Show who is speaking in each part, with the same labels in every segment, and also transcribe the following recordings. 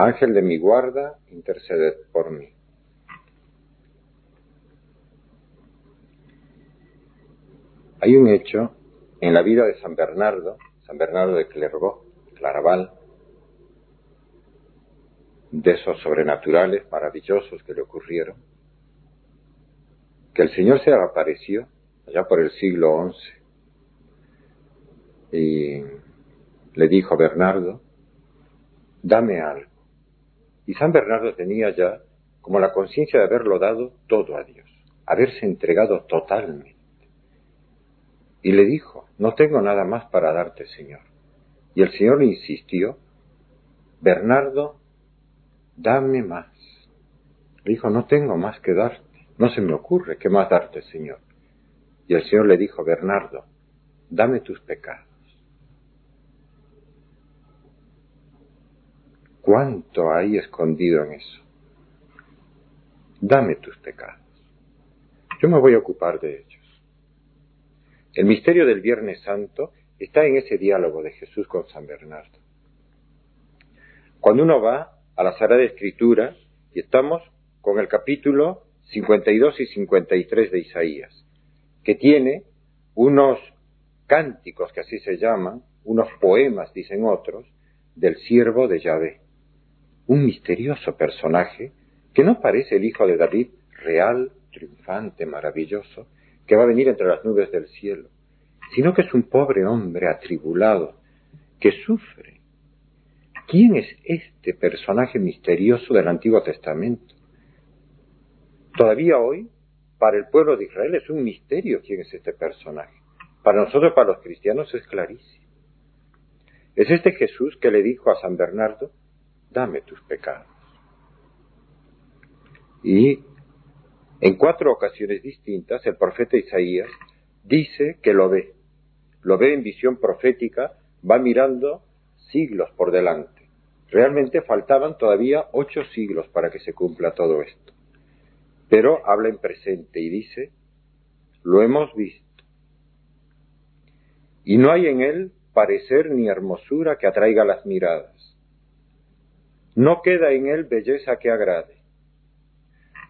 Speaker 1: Ángel de mi guarda, interceded por mí. Hay un hecho en la vida de San Bernardo, San Bernardo de Clervaux, Claraval, de esos sobrenaturales maravillosos que le ocurrieron, que el Señor se apareció allá por el siglo XI y le dijo a Bernardo, dame algo. Y San Bernardo tenía ya como la conciencia de haberlo dado todo a Dios, haberse entregado totalmente. Y le dijo, no tengo nada más para darte, Señor. Y el Señor insistió, Bernardo, dame más. Le dijo, no tengo más que darte, no se me ocurre qué más darte, Señor. Y el Señor le dijo, Bernardo, dame tus pecados. ¿Cuánto hay escondido en eso? Dame tus pecados. Yo me voy a ocupar de ellos. El misterio del Viernes Santo está en ese diálogo de Jesús con San Bernardo. Cuando uno va a la Sagrada Escritura y estamos con el capítulo 52 y 53 de Isaías, que tiene unos cánticos, que así se llaman, unos poemas, dicen otros, del siervo de Yahvé. Un misterioso personaje que no parece el hijo de David, real, triunfante, maravilloso, que va a venir entre las nubes del cielo, sino que es un pobre hombre atribulado, que sufre, ¿Quién es este personaje misterioso del Antiguo Testamento? Todavía hoy, para el pueblo de Israel es un misterio quién es este personaje. Para nosotros, para los cristianos, es clarísimo. Es este Jesús que le dijo a San Bernardo, dame tus pecados. Y en cuatro ocasiones distintas el profeta Isaías dice que lo ve. Lo ve en visión profética, va mirando siglos por delante. Realmente faltaban todavía ocho siglos para que se cumpla todo esto. Pero habla en presente y dice, lo hemos visto. Y no hay en él parecer ni hermosura que atraiga las miradas. No queda en él belleza que agrade.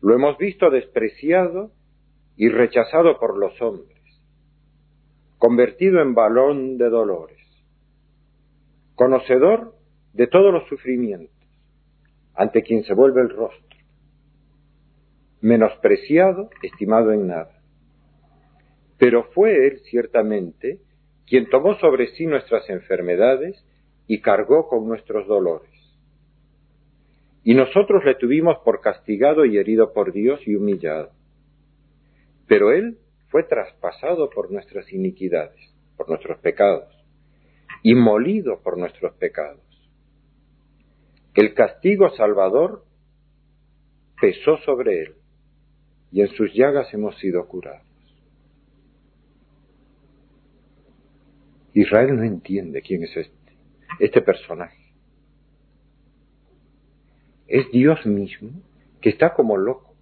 Speaker 1: Lo hemos visto despreciado y rechazado por los hombres, convertido en balón de dolores, conocedor de todos los sufrimientos, ante quien se vuelve el rostro, menospreciado, estimado en nada. Pero fue Él ciertamente quien tomó sobre sí nuestras enfermedades y cargó con nuestros dolores. Y nosotros le tuvimos por castigado y herido por Dios y humillado. Pero Él fue traspasado por nuestras iniquidades, por nuestros pecados, y molido por nuestros pecados el castigo salvador pesó sobre él y en sus llagas hemos sido curados. Israel no entiende quién es este, este personaje. Es Dios mismo que está como loco.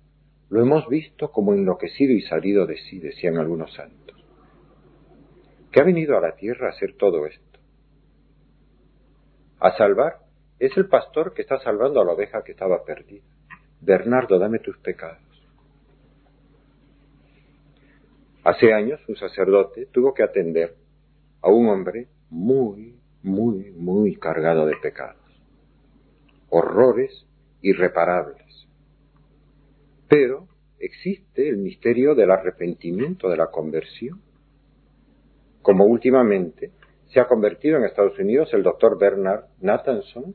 Speaker 1: Lo hemos visto como enloquecido y salido de sí, decían algunos santos. Que ha venido a la tierra a hacer todo esto. A salvar es el pastor que está salvando a la oveja que estaba perdida. Bernardo, dame tus pecados. Hace años un sacerdote tuvo que atender a un hombre muy, muy, muy cargado de pecados, horrores irreparables. Pero existe el misterio del arrepentimiento, de la conversión, como últimamente se ha convertido en Estados Unidos el doctor Bernard Nathanson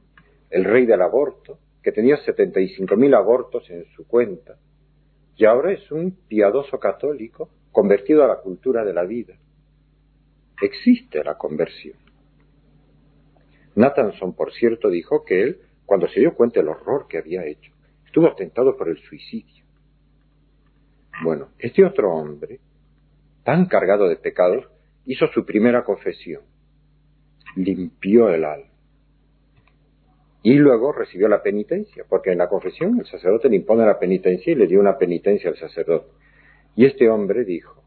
Speaker 1: el rey del aborto, que tenía 75.000 abortos en su cuenta, y ahora es un piadoso católico convertido a la cultura de la vida. Existe la conversión. Nathanson, por cierto, dijo que él, cuando se dio cuenta del horror que había hecho, estuvo tentado por el suicidio. Bueno, este otro hombre, tan cargado de pecados, hizo su primera confesión. Limpió el alma. Y luego recibió la penitencia, porque en la confesión el sacerdote le impone la penitencia y le dio una penitencia al sacerdote. Y este hombre dijo,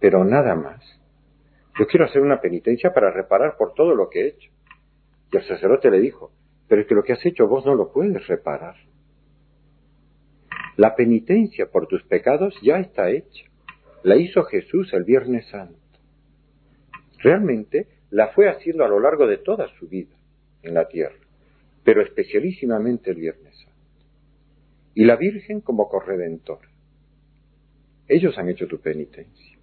Speaker 1: pero nada más. Yo quiero hacer una penitencia para reparar por todo lo que he hecho. Y el sacerdote le dijo, pero es que lo que has hecho vos no lo puedes reparar. La penitencia por tus pecados ya está hecha. La hizo Jesús el Viernes Santo. Realmente la fue haciendo a lo largo de toda su vida en la tierra, pero especialísimamente el Viernes Santo. Y la Virgen como corredentora. Ellos han hecho tu penitencia.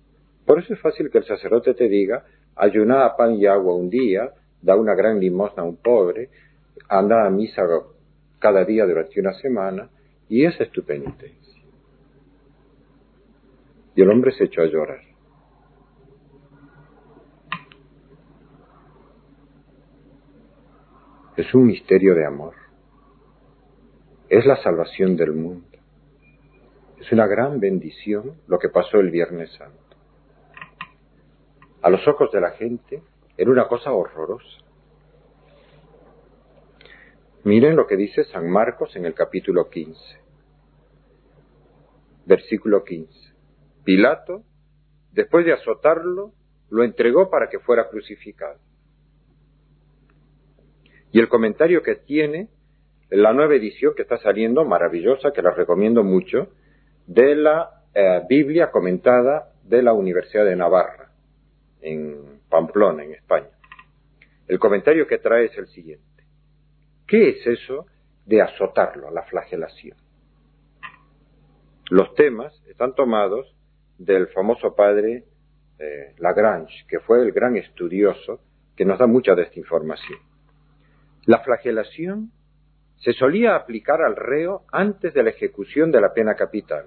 Speaker 1: Por eso es fácil que el sacerdote te diga, ayuna a pan y agua un día, da una gran limosna a un pobre, anda a misa cada día durante una semana, y esa es tu penitencia. Y el hombre se echó a llorar. Es un misterio de amor. Es la salvación del mundo. Es una gran bendición lo que pasó el Viernes Santo. A los ojos de la gente era una cosa horrorosa. Miren lo que dice San Marcos en el capítulo 15. Versículo 15. Pilato, después de azotarlo, lo entregó para que fuera crucificado. Y el comentario que tiene la nueva edición que está saliendo, maravillosa, que la recomiendo mucho, de la eh, Biblia comentada de la Universidad de Navarra, en Pamplona, en España. El comentario que trae es el siguiente. ¿Qué es eso de azotarlo, la flagelación? Los temas están tomados del famoso padre eh, Lagrange, que fue el gran estudioso que nos da mucha de esta información. La flagelación se solía aplicar al reo antes de la ejecución de la pena capital.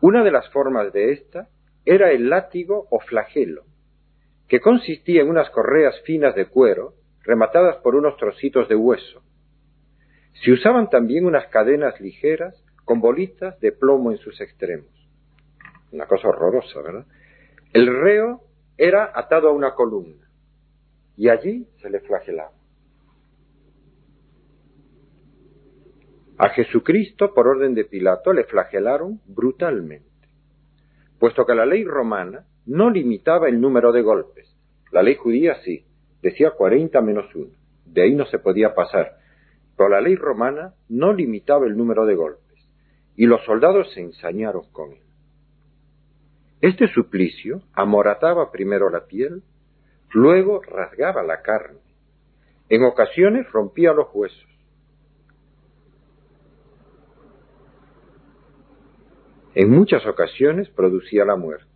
Speaker 1: Una de las formas de esta era el látigo o flagelo, que consistía en unas correas finas de cuero rematadas por unos trocitos de hueso. Se usaban también unas cadenas ligeras con bolitas de plomo en sus extremos. Una cosa horrorosa, ¿verdad? El reo era atado a una columna y allí se le flagelaba. A Jesucristo, por orden de Pilato, le flagelaron brutalmente, puesto que la ley romana no limitaba el número de golpes. La ley judía sí, decía 40 menos 1. De ahí no se podía pasar. Pero la ley romana no limitaba el número de golpes. Y los soldados se ensañaron con él. Este suplicio amorataba primero la piel, luego rasgaba la carne. En ocasiones rompía los huesos. En muchas ocasiones producía la muerte.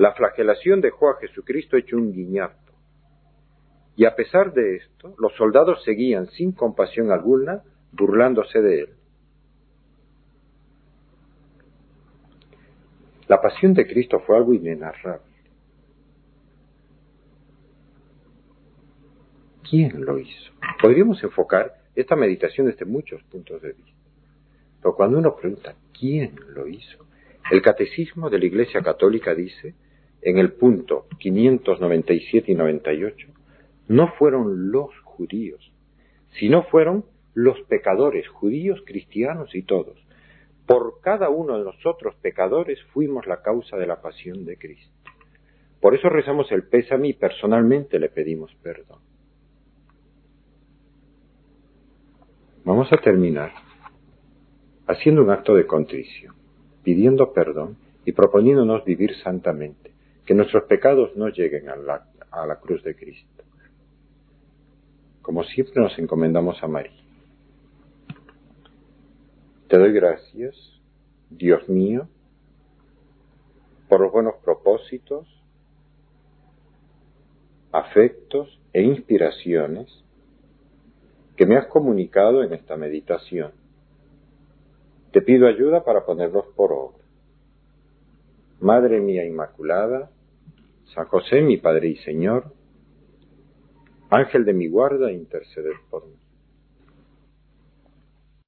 Speaker 1: La flagelación dejó a Jesucristo hecho un guiñapo. Y a pesar de esto, los soldados seguían sin compasión alguna burlándose de él. La pasión de Cristo fue algo inenarrable. ¿Quién lo hizo? Podríamos enfocar esta meditación desde muchos puntos de vista. Pero cuando uno pregunta quién lo hizo, el catecismo de la Iglesia Católica dice en el punto 597 y 98, no fueron los judíos, sino fueron los pecadores, judíos, cristianos y todos. Por cada uno de nosotros pecadores fuimos la causa de la pasión de Cristo. Por eso rezamos el pésame y personalmente le pedimos perdón. Vamos a terminar haciendo un acto de contrición, pidiendo perdón y proponiéndonos vivir santamente que nuestros pecados no lleguen a la, a la cruz de Cristo. Como siempre nos encomendamos a María. Te doy gracias, Dios mío, por los buenos propósitos, afectos e inspiraciones que me has comunicado en esta meditación. Te pido ayuda para ponerlos por obra. Madre mía Inmaculada, San José, mi Padre y Señor, Ángel de mi guarda, interceded por mí.